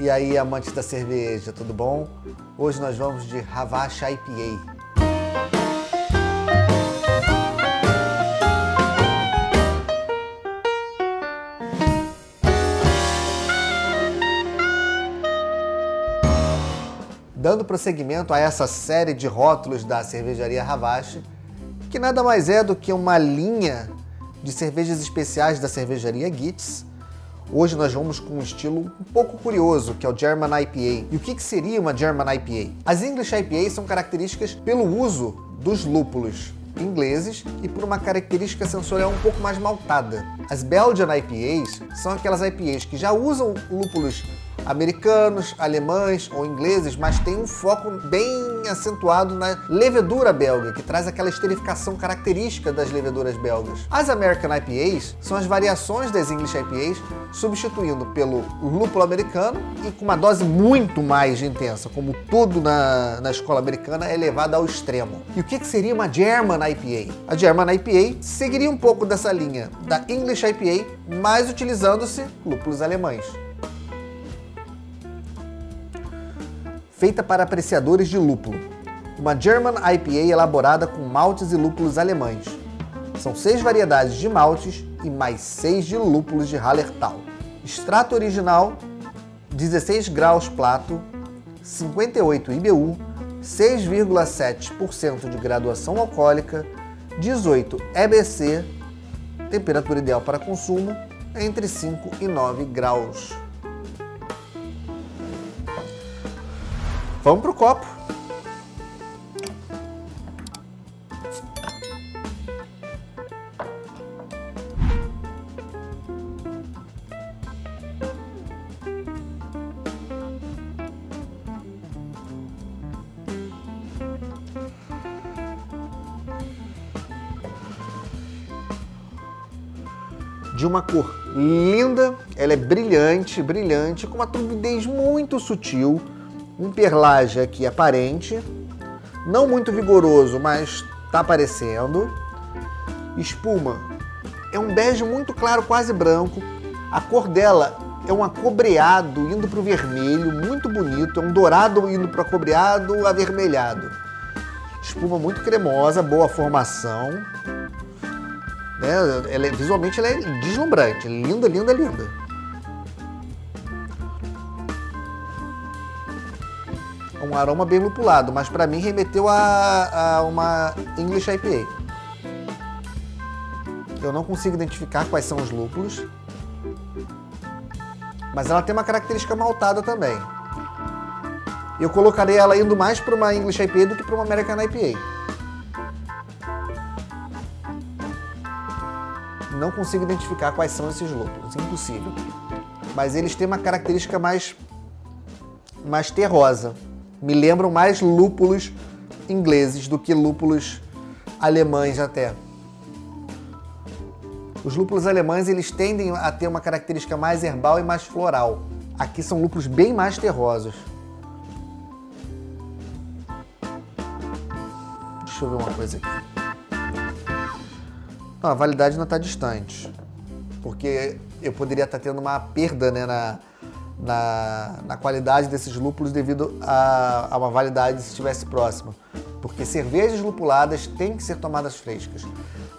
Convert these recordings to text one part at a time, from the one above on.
E aí, amantes da cerveja, tudo bom? Hoje nós vamos de Havacha IPA. Dando prosseguimento a essa série de rótulos da cervejaria Havashi, que nada mais é do que uma linha de cervejas especiais da cervejaria Gitz, Hoje nós vamos com um estilo um pouco curioso, que é o German IPA. E o que, que seria uma German IPA? As English IPAs são características pelo uso dos lúpulos ingleses e por uma característica sensorial um pouco mais maltada. As Belgian IPAs são aquelas IPAs que já usam lúpulos americanos, alemães ou ingleses, mas tem um foco bem acentuado na levedura belga, que traz aquela esterificação característica das leveduras belgas. As American IPAs são as variações das English IPAs, substituindo pelo lúpulo americano e com uma dose muito mais intensa, como tudo na, na escola americana é levado ao extremo. E o que, que seria uma German IPA? A German IPA seguiria um pouco dessa linha da English IPA, mas utilizando-se lúpulos alemães. Feita para apreciadores de lúpulo. Uma German IPA elaborada com maltes e lúpulos alemães. São seis variedades de maltes e mais seis de lúpulos de Hallertau. Extrato original, 16 graus plato, 58 IBU, 6,7% de graduação alcoólica, 18 EBC, temperatura ideal para consumo entre 5 e 9 graus. Vamos pro copo. de uma cor linda, ela é brilhante, brilhante, com uma turbidez muito sutil, um perlage aqui aparente, não muito vigoroso, mas tá aparecendo. Espuma é um bege muito claro, quase branco. A cor dela é um acobreado indo para o vermelho, muito bonito. É um dourado indo para acobreado avermelhado. Espuma muito cremosa, boa formação. Né? Ela é, visualmente ela é deslumbrante, linda, linda, linda. Um aroma bem lupulado, mas para mim remeteu a, a uma English IPA. Eu não consigo identificar quais são os lúpulos, mas ela tem uma característica maltada também. Eu colocaria ela indo mais para uma English IPA do que para uma American IPA. Não consigo identificar quais são esses lúpulos, impossível. Mas eles têm uma característica mais mais terrosa me lembram mais lúpulos ingleses do que lúpulos alemães até. Os lúpulos alemães eles tendem a ter uma característica mais herbal e mais floral. Aqui são lúpulos bem mais terrosos. Deixa eu ver uma coisa aqui. Não, a validade não está distante, porque eu poderia estar tá tendo uma perda né, na, na, na qualidade desses lúpulos devido a, a uma validade se estivesse próxima. Porque cervejas lupuladas têm que ser tomadas frescas.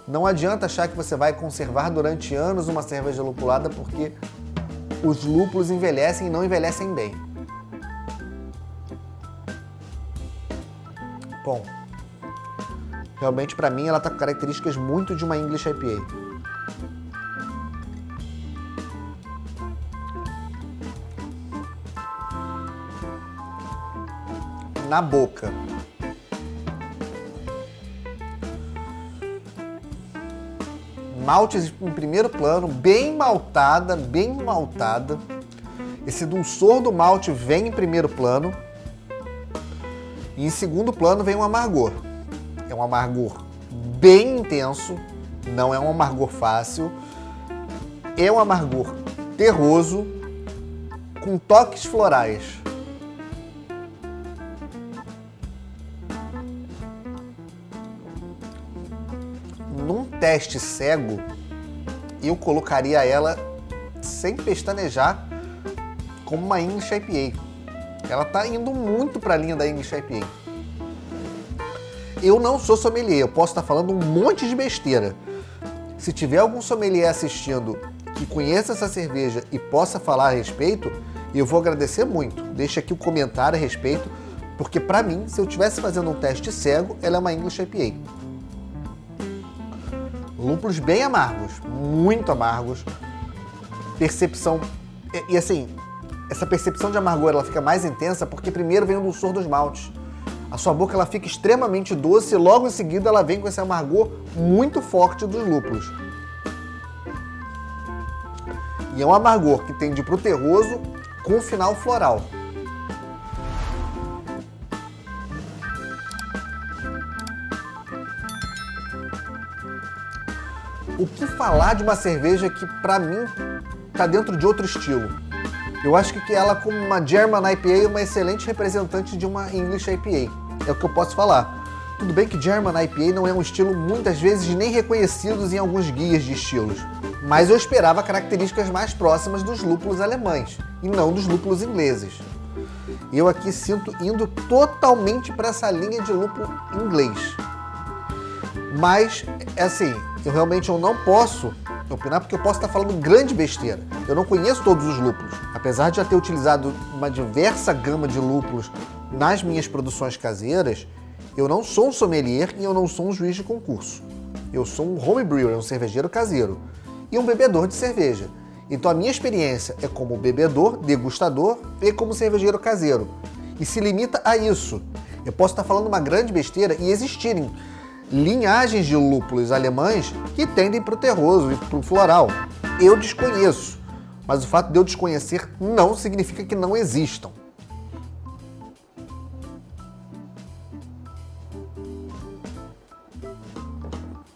Não adianta achar que você vai conservar durante anos uma cerveja lupulada porque os lúpulos envelhecem e não envelhecem bem. Bom, realmente para mim ela está com características muito de uma English IPA. Na boca. Maltes em primeiro plano, bem maltada, bem maltada. Esse dulçor do malte vem em primeiro plano. E em segundo plano vem um amargor. É um amargor bem intenso, não é um amargor fácil. É um amargor terroso, com toques florais. Teste cego, eu colocaria ela sem pestanejar como uma English IPA. Ela está indo muito para a linha da English IPA. Eu não sou sommelier, eu posso estar falando um monte de besteira. Se tiver algum sommelier assistindo que conheça essa cerveja e possa falar a respeito, eu vou agradecer muito. Deixa aqui o um comentário a respeito, porque para mim, se eu estivesse fazendo um teste cego, ela é uma English IPA. Lúpulos bem amargos, muito amargos. Percepção. E, e assim, essa percepção de amargor ela fica mais intensa porque primeiro vem o dulçor dos maltes. A sua boca ela fica extremamente doce e logo em seguida ela vem com esse amargor muito forte dos lúpulos. E é um amargor que tende pro terroso com final floral. Falar de uma cerveja que para mim tá dentro de outro estilo? Eu acho que ela, como uma German IPA, é uma excelente representante de uma English IPA. É o que eu posso falar. Tudo bem que German IPA não é um estilo muitas vezes nem reconhecido em alguns guias de estilos, mas eu esperava características mais próximas dos lúpulos alemães e não dos lúpulos ingleses. Eu aqui sinto indo totalmente para essa linha de lúpulo inglês. Mas, é assim, eu realmente eu não posso opinar porque eu posso estar falando grande besteira. Eu não conheço todos os lúpulos. Apesar de já ter utilizado uma diversa gama de lúpulos nas minhas produções caseiras, eu não sou um sommelier e eu não sou um juiz de concurso. Eu sou um home brewer, um cervejeiro caseiro e um bebedor de cerveja. Então a minha experiência é como bebedor, degustador e como cervejeiro caseiro. E se limita a isso. Eu posso estar falando uma grande besteira e existirem linhagens de lúpulos alemães que tendem para o terroso e para o floral. Eu desconheço, mas o fato de eu desconhecer não significa que não existam.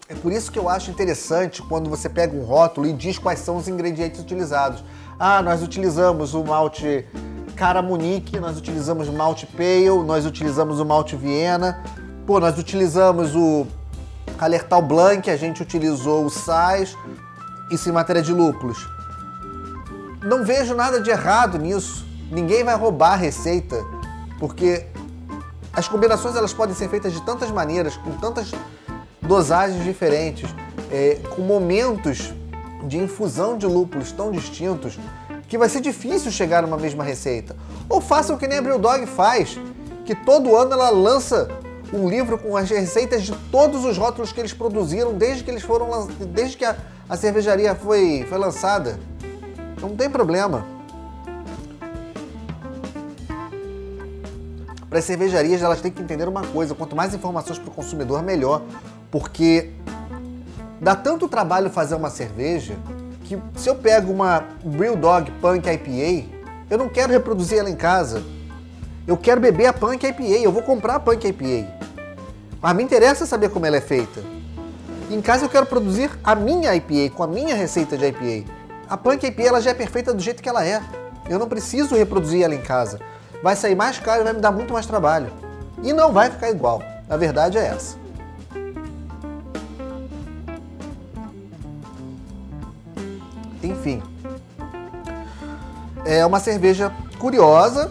É por isso que eu acho interessante quando você pega um rótulo e diz quais são os ingredientes utilizados. Ah, nós utilizamos o malte Cara Munique, nós utilizamos o malte Pale, nós utilizamos o malte Viena, Pô, nós utilizamos o Alertal Blanc, a gente utilizou o Sais, isso em matéria de lúpulos. Não vejo nada de errado nisso. Ninguém vai roubar a receita, porque as combinações elas podem ser feitas de tantas maneiras, com tantas dosagens diferentes, é, com momentos de infusão de lúpulos tão distintos, que vai ser difícil chegar numa mesma receita. Ou faça o que nem a Brewdog faz, que todo ano ela lança um livro com as receitas de todos os rótulos que eles produziram desde que eles foram desde que a, a cervejaria foi, foi lançada. Não tem problema. Para as cervejarias, elas têm que entender uma coisa: quanto mais informações para o consumidor, melhor. Porque dá tanto trabalho fazer uma cerveja que se eu pego uma Real Dog Punk IPA, eu não quero reproduzir ela em casa. Eu quero beber a Punk IPA, eu vou comprar a Punk IPA. Mas me interessa saber como ela é feita. Em casa eu quero produzir a minha IPA, com a minha receita de IPA. A Punk IPA ela já é perfeita do jeito que ela é. Eu não preciso reproduzir ela em casa. Vai sair mais caro e vai me dar muito mais trabalho. E não vai ficar igual. A verdade é essa. Enfim. É uma cerveja curiosa.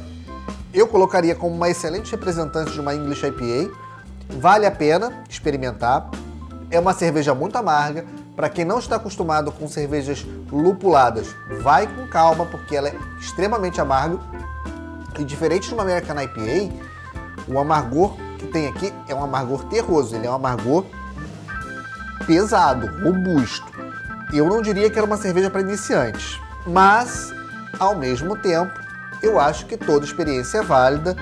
Eu colocaria como uma excelente representante de uma English IPA Vale a pena experimentar. É uma cerveja muito amarga. Para quem não está acostumado com cervejas lupuladas, vai com calma, porque ela é extremamente amarga. E diferente de uma American IPA, o amargor que tem aqui é um amargor terroso. Ele é um amargor pesado, robusto. Eu não diria que era uma cerveja para iniciantes, mas ao mesmo tempo, eu acho que toda experiência é válida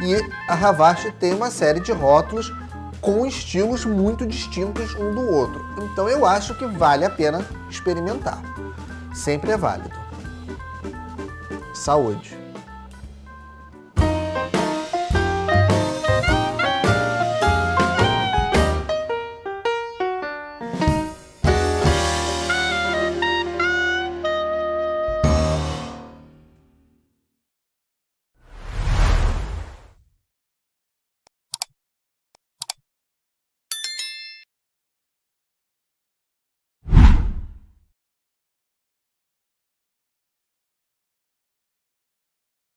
e a Ravache tem uma série de rótulos com estilos muito distintos um do outro. Então eu acho que vale a pena experimentar. Sempre é válido. Saúde!